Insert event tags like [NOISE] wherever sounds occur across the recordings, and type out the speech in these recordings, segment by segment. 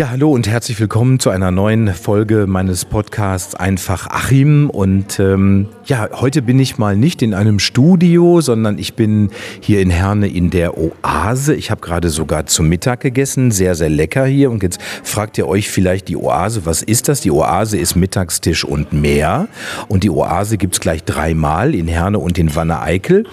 Ja, hallo und herzlich willkommen zu einer neuen Folge meines Podcasts Einfach Achim. Und ähm, ja, heute bin ich mal nicht in einem Studio, sondern ich bin hier in Herne in der Oase. Ich habe gerade sogar zum Mittag gegessen, sehr, sehr lecker hier. Und jetzt fragt ihr euch vielleicht die Oase, was ist das? Die Oase ist Mittagstisch und mehr. Und die Oase gibt's gleich dreimal in Herne und in Wanne-Eickel.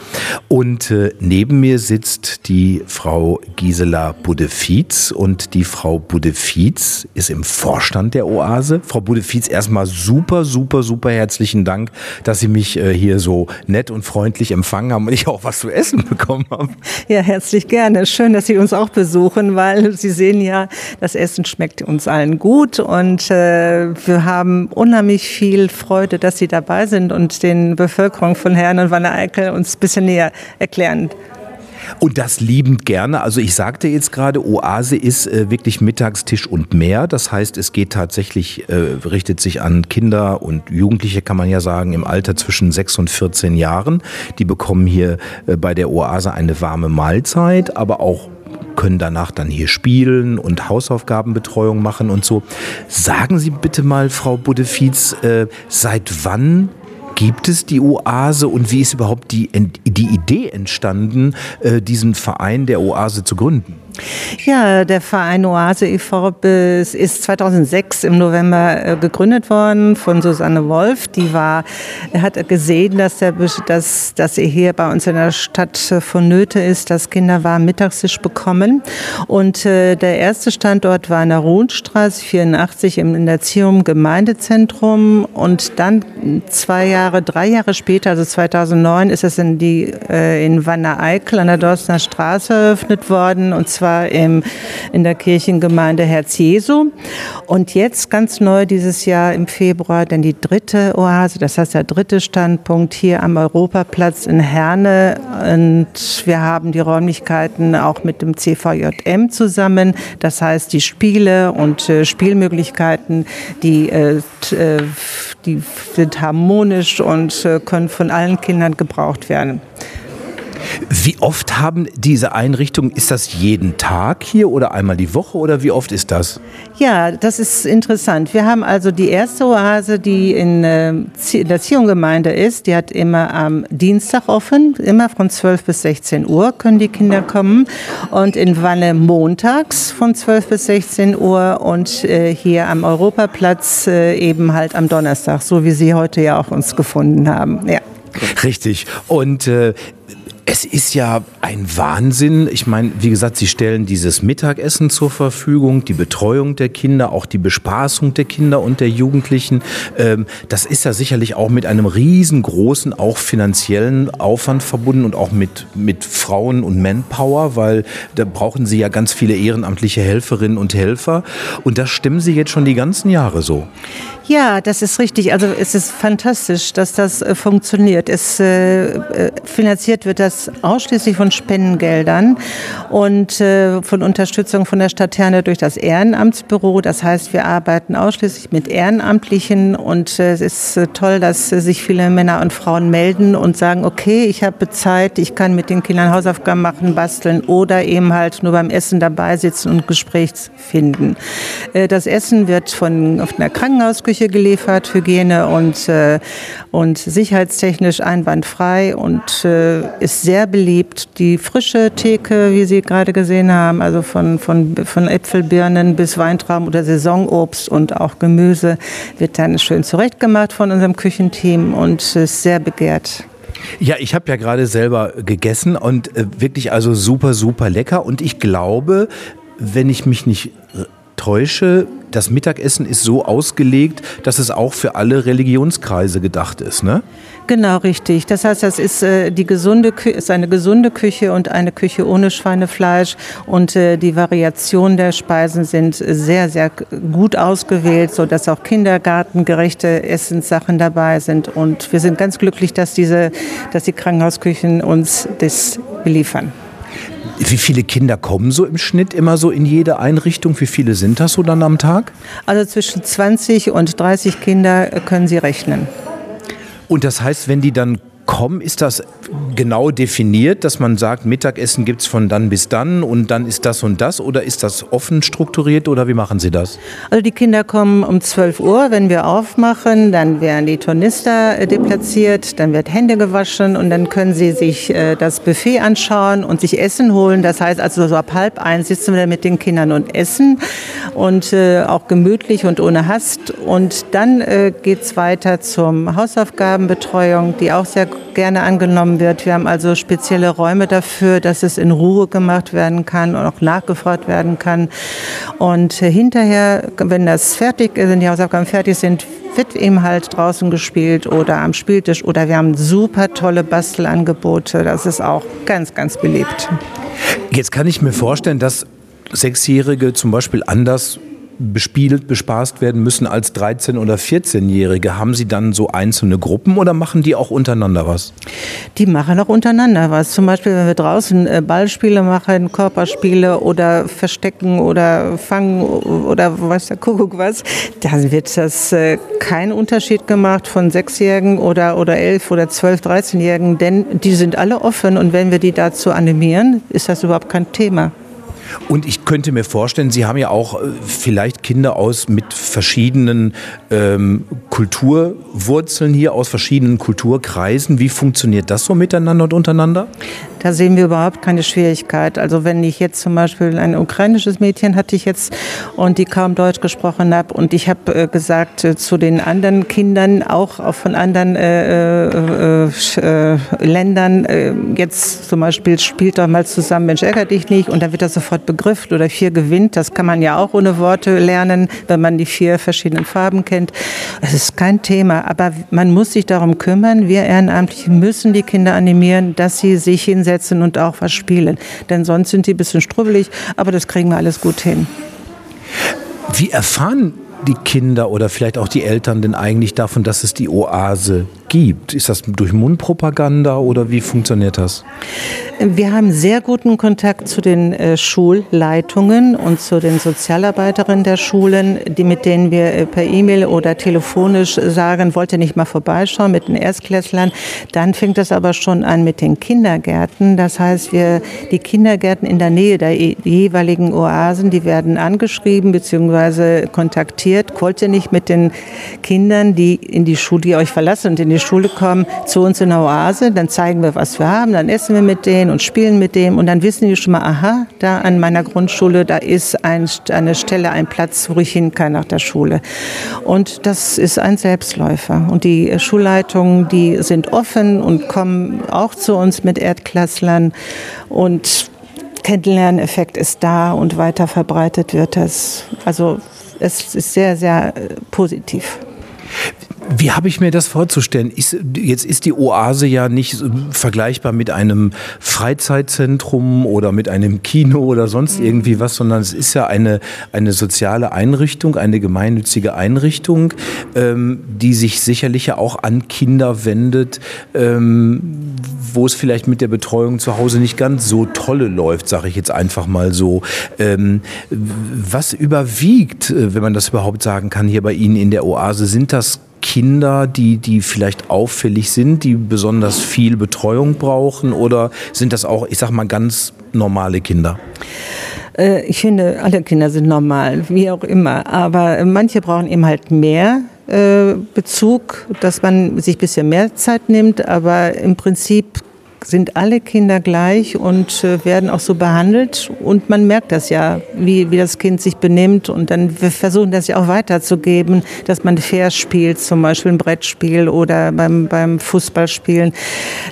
Und äh, neben mir sitzt die Frau Gisela Budde-Fietz und die Frau Budde-Fietz Fietz ist im Vorstand der Oase. Frau Bude Fietz, erstmal super, super, super herzlichen Dank, dass Sie mich äh, hier so nett und freundlich empfangen haben und ich auch was zu essen [LAUGHS] bekommen habe. Ja, herzlich gerne. Schön, dass Sie uns auch besuchen, weil Sie sehen ja, das Essen schmeckt uns allen gut und äh, wir haben unheimlich viel Freude, dass Sie dabei sind und den Bevölkerung von Herrn und Wanne-Eickel uns ein bisschen näher erklären. Und das liebend gerne. Also ich sagte jetzt gerade, Oase ist äh, wirklich Mittagstisch und mehr. Das heißt, es geht tatsächlich, äh, richtet sich an Kinder und Jugendliche, kann man ja sagen, im Alter zwischen 6 und 14 Jahren. Die bekommen hier äh, bei der Oase eine warme Mahlzeit, aber auch können danach dann hier spielen und Hausaufgabenbetreuung machen und so. Sagen Sie bitte mal, Frau Buddefietz, äh, seit wann Gibt es die Oase und wie ist überhaupt die, die Idee entstanden, äh, diesen Verein der Oase zu gründen? Ja, der Verein Oase e.V. ist 2006 im November äh, gegründet worden von Susanne Wolf. Die war, hat gesehen, dass, der, dass, dass er hier bei uns in der Stadt vonnöte ist, dass Kinder warm Mittagstisch bekommen. Und äh, der erste Standort war in der Rohnstraße 84 im Erziehung Gemeindezentrum. Und dann zwei Jahre, drei Jahre später, also 2009, ist es in, die, äh, in Wanne-Eickel an der Dorstner Straße eröffnet worden. Und zwar war im, in der Kirchengemeinde Herz Jesu. Und jetzt ganz neu dieses Jahr im Februar dann die dritte Oase, das heißt der dritte Standpunkt hier am Europaplatz in Herne. Und wir haben die Räumlichkeiten auch mit dem CVJM zusammen. Das heißt, die Spiele und äh, Spielmöglichkeiten, die, äh, äh die sind harmonisch und äh, können von allen Kindern gebraucht werden. Wie oft haben diese Einrichtungen, ist das jeden Tag hier oder einmal die Woche oder wie oft ist das? Ja, das ist interessant. Wir haben also die erste Oase, die in, äh, der Ziongemeinde ist, die hat immer am Dienstag offen, immer von 12 bis 16 Uhr können die Kinder kommen und in Wanne montags von 12 bis 16 Uhr und äh, hier am Europaplatz äh, eben halt am Donnerstag, so wie Sie heute ja auch uns gefunden haben. Ja. Richtig. Und äh, es ist ja ein Wahnsinn. Ich meine, wie gesagt, Sie stellen dieses Mittagessen zur Verfügung, die Betreuung der Kinder, auch die Bespaßung der Kinder und der Jugendlichen. Ähm, das ist ja sicherlich auch mit einem riesengroßen, auch finanziellen Aufwand verbunden und auch mit, mit Frauen und Manpower, weil da brauchen Sie ja ganz viele ehrenamtliche Helferinnen und Helfer. Und das stimmen Sie jetzt schon die ganzen Jahre so. Ja, das ist richtig. Also es ist fantastisch, dass das äh, funktioniert. Es äh, äh, finanziert wird das ausschließlich von Spendengeldern und äh, von Unterstützung von der Stadt Herne durch das Ehrenamtsbüro. Das heißt, wir arbeiten ausschließlich mit Ehrenamtlichen und äh, es ist äh, toll, dass sich viele Männer und Frauen melden und sagen, okay, ich habe Zeit, ich kann mit den Kindern Hausaufgaben machen, basteln oder eben halt nur beim Essen dabei sitzen und Gespräch finden. das Essen wird von auf einer Krankenhausküche Küche geliefert, Hygiene und, und sicherheitstechnisch einwandfrei und ist sehr beliebt. Die frische Theke, wie Sie gerade gesehen haben, also von, von, von Äpfelbirnen bis Weintrauben oder Saisonobst und auch Gemüse, wird dann schön zurechtgemacht von unserem Küchenteam und ist sehr begehrt. Ja, ich habe ja gerade selber gegessen und äh, wirklich also super, super lecker. Und ich glaube, wenn ich mich nicht täusche, das Mittagessen ist so ausgelegt, dass es auch für alle Religionskreise gedacht ist, ne? Genau, richtig. Das heißt, das ist, äh, die gesunde, ist eine gesunde Küche und eine Küche ohne Schweinefleisch. Und äh, die Variationen der Speisen sind sehr, sehr gut ausgewählt, sodass auch kindergartengerechte Essenssachen dabei sind. Und wir sind ganz glücklich, dass, diese, dass die Krankenhausküchen uns das beliefern. Wie viele Kinder kommen so im Schnitt immer so in jede Einrichtung? Wie viele sind das so dann am Tag? Also zwischen 20 und 30 Kinder können Sie rechnen. Und das heißt, wenn die dann kommen, ist das genau definiert, dass man sagt, Mittagessen gibt es von dann bis dann und dann ist das und das oder ist das offen strukturiert oder wie machen Sie das? Also die Kinder kommen um 12 Uhr, wenn wir aufmachen, dann werden die Tornister äh, deplatziert, dann wird Hände gewaschen und dann können sie sich äh, das Buffet anschauen und sich Essen holen. Das heißt also so ab halb eins sitzen wir mit den Kindern und essen und äh, auch gemütlich und ohne Hast. Und dann geht es weiter zum Hausaufgabenbetreuung, die auch sehr gerne angenommen wird. Wir haben also spezielle Räume dafür, dass es in Ruhe gemacht werden kann und auch nachgefragt werden kann. Und äh, hinterher, wenn das fertig ist, wenn die Hausaufgaben fertig sind, wird eben halt draußen gespielt oder am Spieltisch oder wir haben super tolle Bastelangebote. Das ist auch ganz, ganz beliebt. Jetzt kann ich mir vorstellen, dass Sechsjährige zum Beispiel anders bespielt, bespaßt werden müssen als 13- oder 14-Jährige. Haben Sie dann so einzelne Gruppen oder machen die auch untereinander was? Die machen auch untereinander was. Zum Beispiel, wenn wir draußen äh, Ballspiele machen, Körperspiele oder Verstecken oder Fangen oder weiß der Kuckuck was, da wird das äh, kein Unterschied gemacht von Sechsjährigen oder, oder elf oder zwölf, 13-Jährigen, denn die sind alle offen und wenn wir die dazu animieren, ist das überhaupt kein Thema. Und ich könnte mir vorstellen, Sie haben ja auch äh, vielleicht Kinder aus mit verschiedenen ähm, Kulturwurzeln hier, aus verschiedenen Kulturkreisen. Wie funktioniert das so miteinander und untereinander? Da sehen wir überhaupt keine Schwierigkeit. Also wenn ich jetzt zum Beispiel ein ukrainisches Mädchen hatte ich jetzt und die kaum Deutsch gesprochen habe und ich habe äh, gesagt äh, zu den anderen Kindern, auch, auch von anderen äh, äh, äh Ländern, jetzt zum Beispiel spielt doch mal zusammen, Mensch, ärger dich nicht und dann wird das sofort begriffen oder vier gewinnt. Das kann man ja auch ohne Worte lernen, wenn man die vier verschiedenen Farben kennt. Das ist kein Thema, aber man muss sich darum kümmern. Wir Ehrenamtlichen müssen die Kinder animieren, dass sie sich hinsetzen und auch was spielen. Denn sonst sind die ein bisschen strubbelig, aber das kriegen wir alles gut hin. Wie erfahren die Kinder oder vielleicht auch die Eltern denn eigentlich davon, dass es die Oase gibt? Ist das durch Mundpropaganda oder wie funktioniert das? Wir haben sehr guten Kontakt zu den äh, Schulleitungen und zu den Sozialarbeiterinnen der Schulen, die mit denen wir äh, per E-Mail oder telefonisch sagen, wollte nicht mal vorbeischauen mit den Erstklässlern. Dann fängt es aber schon an mit den Kindergärten. Das heißt, wir die Kindergärten in der Nähe der jeweiligen Oasen, die werden angeschrieben bzw. kontaktiert. Wollt ihr nicht mit den Kindern, die in die Schule, die euch verlassen und in die Schule kommen, zu uns in der Oase? Dann zeigen wir, was wir haben, dann essen wir mit denen und spielen mit dem und dann wissen die schon mal, aha, da an meiner Grundschule, da ist ein, eine Stelle, ein Platz, wo ich hin kann nach der Schule. Und das ist ein Selbstläufer. Und die Schulleitungen, die sind offen und kommen auch zu uns mit Erdklasslern und Kennenlerneffekt ist da und weiter verbreitet wird das. Also es ist sehr, sehr äh, positiv. Wie habe ich mir das vorzustellen? Ist, jetzt ist die Oase ja nicht vergleichbar mit einem Freizeitzentrum oder mit einem Kino oder sonst mhm. irgendwie was, sondern es ist ja eine, eine soziale Einrichtung, eine gemeinnützige Einrichtung, ähm, die sich sicherlich ja auch an Kinder wendet, ähm, wo es vielleicht mit der Betreuung zu Hause nicht ganz so tolle läuft, sage ich jetzt einfach mal so. Ähm, was überwiegt, äh, wenn man das überhaupt sagen kann, hier bei Ihnen in der Oase? Sind das Kinder, die, die vielleicht auffällig sind, die besonders viel Betreuung brauchen oder sind das auch, ich sag mal, ganz normale Kinder? Äh, ich finde, alle Kinder sind normal, wie auch immer. Aber manche brauchen eben halt mehr äh, Bezug, dass man sich ein bisschen mehr Zeit nimmt. Aber im Prinzip sind alle Kinder gleich und äh, werden auch so behandelt. Und man merkt das ja, wie, wie das Kind sich benimmt. Und dann wir versuchen das ja auch weiterzugeben, dass man fair spielt, zum Beispiel ein Brettspiel oder beim, beim Fußballspielen,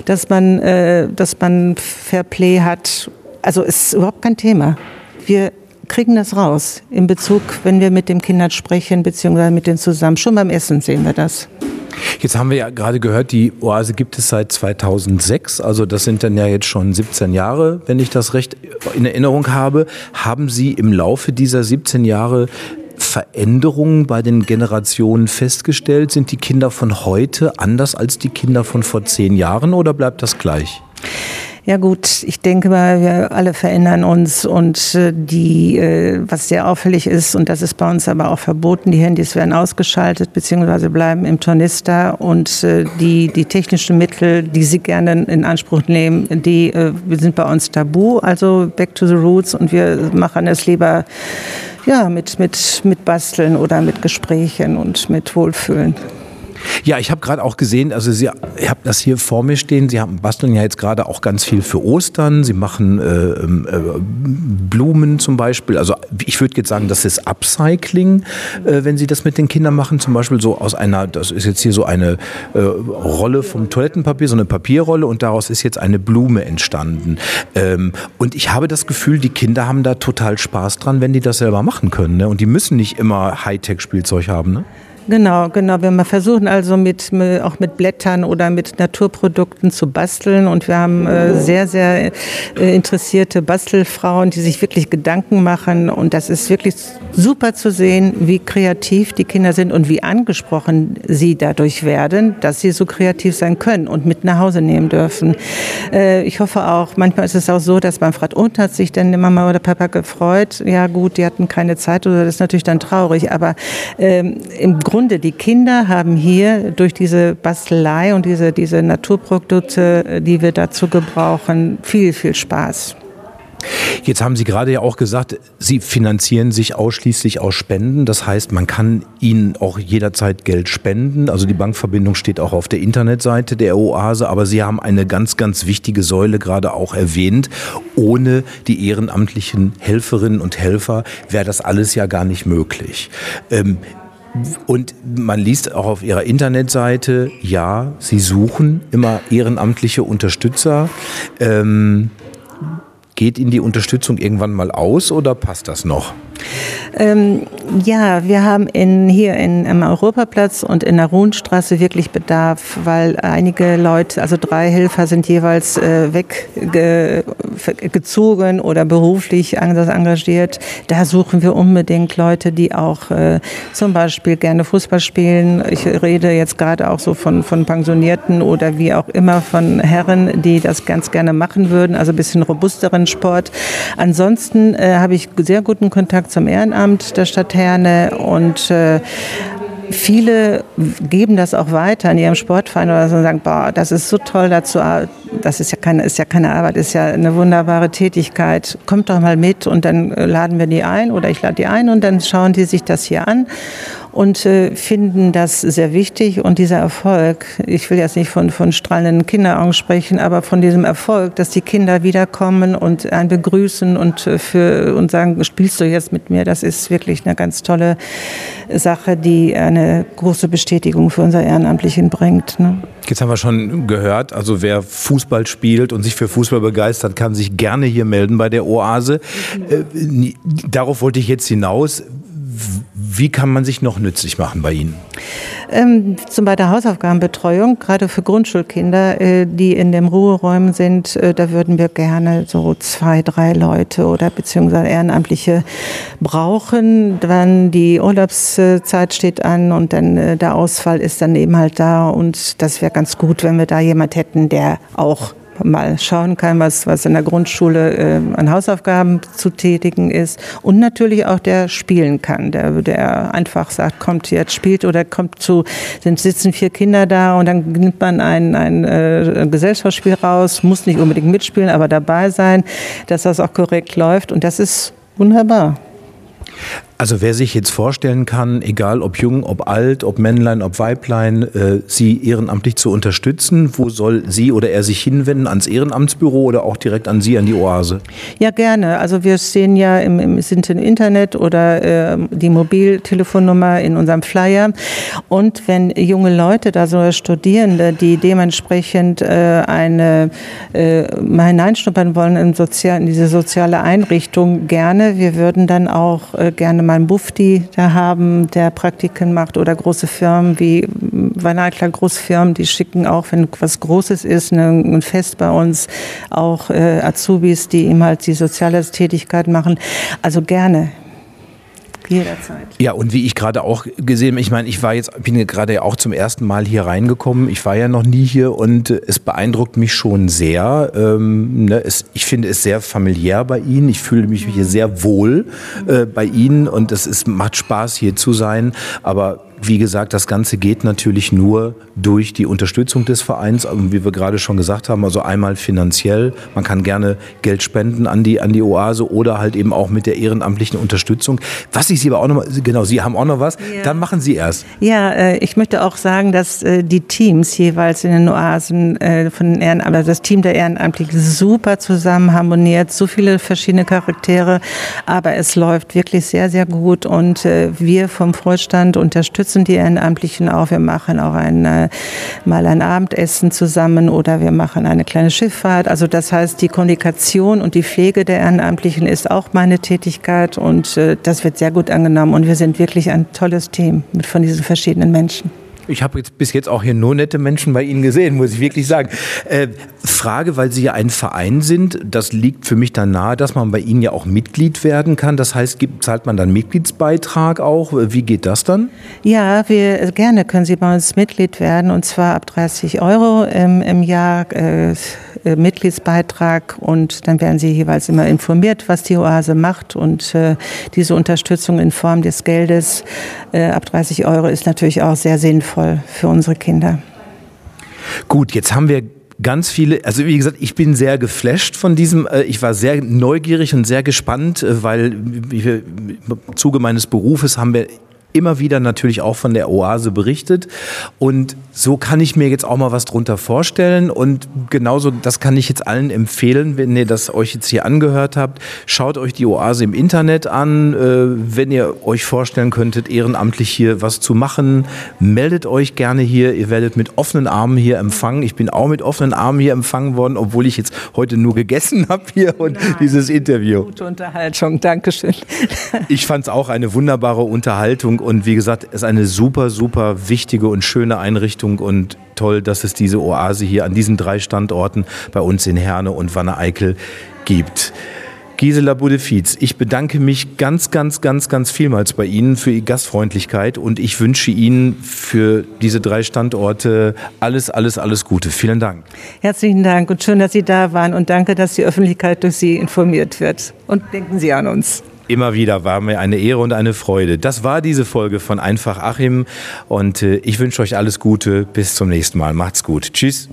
dass man, äh, dass man Fair Play hat. Also ist überhaupt kein Thema. Wir kriegen das raus in Bezug, wenn wir mit den Kindern sprechen, beziehungsweise mit denen zusammen. Schon beim Essen sehen wir das. Jetzt haben wir ja gerade gehört, die Oase gibt es seit 2006, also das sind dann ja jetzt schon 17 Jahre, wenn ich das recht in Erinnerung habe. Haben Sie im Laufe dieser 17 Jahre Veränderungen bei den Generationen festgestellt? Sind die Kinder von heute anders als die Kinder von vor zehn Jahren oder bleibt das gleich? Ja gut, ich denke mal, wir alle verändern uns und äh, die, äh, was sehr auffällig ist, und das ist bei uns aber auch verboten, die Handys werden ausgeschaltet bzw. bleiben im Tornister und äh, die, die technischen Mittel, die Sie gerne in Anspruch nehmen, die sind bei uns tabu, also back to the roots und wir machen es lieber ja, mit, mit, mit Basteln oder mit Gesprächen und mit Wohlfühlen. Ja, ich habe gerade auch gesehen, also Sie, ich habe das hier vor mir stehen. Sie haben, basteln ja jetzt gerade auch ganz viel für Ostern. Sie machen äh, ähm, äh, Blumen zum Beispiel. Also ich würde jetzt sagen, das ist Upcycling, äh, wenn Sie das mit den Kindern machen. Zum Beispiel so aus einer, das ist jetzt hier so eine äh, Rolle vom Toilettenpapier, so eine Papierrolle und daraus ist jetzt eine Blume entstanden. Ähm, und ich habe das Gefühl, die Kinder haben da total Spaß dran, wenn die das selber machen können. Ne? Und die müssen nicht immer Hightech-Spielzeug haben. Ne? Genau, genau. Wir versuchen also mit, auch mit Blättern oder mit Naturprodukten zu basteln und wir haben äh, sehr, sehr äh, interessierte Bastelfrauen, die sich wirklich Gedanken machen und das ist wirklich super zu sehen, wie kreativ die Kinder sind und wie angesprochen sie dadurch werden, dass sie so kreativ sein können und mit nach Hause nehmen dürfen. Äh, ich hoffe auch, manchmal ist es auch so, dass man fragt, und hat sich denn die Mama oder Papa gefreut? Ja gut, die hatten keine Zeit oder das ist natürlich dann traurig, aber ähm, im Grunde Grunde, die Kinder haben hier durch diese Bastelei und diese, diese Naturprodukte, die wir dazu gebrauchen, viel, viel Spaß. Jetzt haben Sie gerade ja auch gesagt, Sie finanzieren sich ausschließlich aus Spenden. Das heißt, man kann Ihnen auch jederzeit Geld spenden. Also die Bankverbindung steht auch auf der Internetseite der Oase. Aber Sie haben eine ganz, ganz wichtige Säule gerade auch erwähnt. Ohne die ehrenamtlichen Helferinnen und Helfer wäre das alles ja gar nicht möglich. Ähm, und man liest auch auf ihrer Internetseite, ja, sie suchen immer ehrenamtliche Unterstützer. Ähm, geht Ihnen die Unterstützung irgendwann mal aus oder passt das noch? Ähm, ja, wir haben in, hier in, am Europaplatz und in der Ruhnstraße wirklich Bedarf, weil einige Leute, also drei Helfer sind jeweils äh, weggezogen oder beruflich engagiert. Da suchen wir unbedingt Leute, die auch äh, zum Beispiel gerne Fußball spielen. Ich rede jetzt gerade auch so von, von Pensionierten oder wie auch immer von Herren, die das ganz gerne machen würden, also ein bisschen robusteren Sport. Ansonsten äh, habe ich sehr guten Kontakt zum Ehrenamt der Stadt Herne und äh, viele geben das auch weiter in ihrem Sportverein oder so und sagen, boah, das ist so toll dazu, das ist ja keine, ist ja keine Arbeit, ist ja eine wunderbare Tätigkeit. Kommt doch mal mit und dann äh, laden wir die ein oder ich lade die ein und dann schauen die sich das hier an und äh, finden das sehr wichtig. Und dieser Erfolg, ich will jetzt nicht von, von strahlenden Kinderaugen sprechen, aber von diesem Erfolg, dass die Kinder wiederkommen und einen begrüßen und, äh, für, und sagen, spielst du jetzt mit mir, das ist wirklich eine ganz tolle Sache, die eine große Bestätigung für unser Ehrenamtlichen bringt. Ne? Jetzt haben wir schon gehört, also wer Fußball spielt und sich für Fußball begeistert, kann sich gerne hier melden bei der Oase. Äh, darauf wollte ich jetzt hinaus. Wie kann man sich noch nützlich machen bei Ihnen? Ähm, zum Beispiel der Hausaufgabenbetreuung, gerade für Grundschulkinder, äh, die in den Ruheräumen sind, äh, da würden wir gerne so zwei, drei Leute oder beziehungsweise Ehrenamtliche brauchen. Dann die Urlaubszeit steht an und dann äh, der Ausfall ist dann eben halt da und das wäre ganz gut, wenn wir da jemand hätten, der auch mal schauen kann, was, was in der Grundschule äh, an Hausaufgaben zu tätigen ist. Und natürlich auch der spielen kann, der, der einfach sagt, kommt jetzt spielt oder kommt zu, sind sitzen vier Kinder da und dann nimmt man ein, ein äh, Gesellschaftsspiel raus, muss nicht unbedingt mitspielen, aber dabei sein, dass das auch korrekt läuft. Und das ist wunderbar. Also wer sich jetzt vorstellen kann, egal ob jung, ob alt, ob Männlein, ob Weiblein, äh, sie ehrenamtlich zu unterstützen, wo soll sie oder er sich hinwenden? Ans Ehrenamtsbüro oder auch direkt an Sie, an die Oase? Ja, gerne. Also wir sehen ja im, im, sind im Internet oder äh, die Mobiltelefonnummer in unserem Flyer. Und wenn junge Leute, da so Studierende, die dementsprechend äh, eine, äh, mal hineinschnuppern wollen in, sozial, in diese soziale Einrichtung, gerne. Wir würden dann auch äh, gerne mal einen Bufti da haben, der Praktiken macht oder große Firmen wie Vanakla Großfirmen, die schicken auch, wenn was Großes ist, ein Fest bei uns, auch äh, Azubis, die eben halt die soziale Tätigkeit machen. Also gerne Jederzeit. Ja, und wie ich gerade auch gesehen habe, ich meine, ich war jetzt, bin gerade ja auch zum ersten Mal hier reingekommen. Ich war ja noch nie hier und äh, es beeindruckt mich schon sehr. Ähm, ne, es, ich finde es sehr familiär bei Ihnen. Ich fühle mich hier sehr wohl äh, bei Ihnen und es ist, macht Spaß hier zu sein. Aber wie gesagt, das Ganze geht natürlich nur durch die Unterstützung des Vereins, wie wir gerade schon gesagt haben, also einmal finanziell. Man kann gerne Geld spenden an die, an die Oase oder halt eben auch mit der ehrenamtlichen Unterstützung. Was ich Sie aber auch noch, genau, Sie haben auch noch was, ja. dann machen Sie erst. Ja, äh, ich möchte auch sagen, dass äh, die Teams jeweils in den Oasen äh, von den Ehrenamtlichen, also das Team der Ehrenamtlichen super zusammen harmoniert, so viele verschiedene Charaktere, aber es läuft wirklich sehr, sehr gut und wir vom Vorstand unterstützen unterstützen die Ehrenamtlichen auch. Wir machen auch ein, äh, mal ein Abendessen zusammen oder wir machen eine kleine Schifffahrt. Also das heißt, die Kommunikation und die Pflege der Ehrenamtlichen ist auch meine Tätigkeit und äh, das wird sehr gut angenommen und wir sind wirklich ein tolles Team von diesen verschiedenen Menschen. Ich habe jetzt bis jetzt auch hier nur nette Menschen bei Ihnen gesehen, muss ich wirklich sagen. Äh, Frage, weil Sie ja ein Verein sind, das liegt für mich dann nahe, dass man bei Ihnen ja auch Mitglied werden kann. Das heißt, gibt, zahlt man dann Mitgliedsbeitrag auch? Wie geht das dann? Ja, wir gerne können Sie bei uns Mitglied werden und zwar ab 30 Euro im, im Jahr. Äh, äh, Mitgliedsbeitrag und dann werden Sie jeweils immer informiert, was die Oase macht und äh, diese Unterstützung in Form des Geldes äh, ab 30 Euro ist natürlich auch sehr sinnvoll für unsere Kinder. Gut, jetzt haben wir ganz viele, also wie gesagt, ich bin sehr geflasht von diesem, ich war sehr neugierig und sehr gespannt, weil im Zuge meines Berufes haben wir immer wieder natürlich auch von der Oase berichtet. Und so kann ich mir jetzt auch mal was drunter vorstellen. Und genauso, das kann ich jetzt allen empfehlen, wenn ihr das euch jetzt hier angehört habt. Schaut euch die Oase im Internet an. Äh, wenn ihr euch vorstellen könntet, ehrenamtlich hier was zu machen, meldet euch gerne hier. Ihr werdet mit offenen Armen hier empfangen. Ich bin auch mit offenen Armen hier empfangen worden, obwohl ich jetzt heute nur gegessen [LAUGHS] habe hier und Nein. dieses Interview. Gute Unterhaltung, Dankeschön. Ich fand es auch eine wunderbare Unterhaltung und wie gesagt, es ist eine super, super wichtige und schöne Einrichtung und toll, dass es diese Oase hier an diesen drei Standorten bei uns in Herne und Wanne-Eickel gibt. Gisela Budefiz, ich bedanke mich ganz, ganz, ganz, ganz vielmals bei Ihnen für Ihre Gastfreundlichkeit und ich wünsche Ihnen für diese drei Standorte alles, alles, alles Gute. Vielen Dank. Herzlichen Dank und schön, dass Sie da waren und danke, dass die Öffentlichkeit durch Sie informiert wird. Und denken Sie an uns. Immer wieder war mir eine Ehre und eine Freude. Das war diese Folge von Einfach Achim und äh, ich wünsche euch alles Gute. Bis zum nächsten Mal. Macht's gut. Tschüss.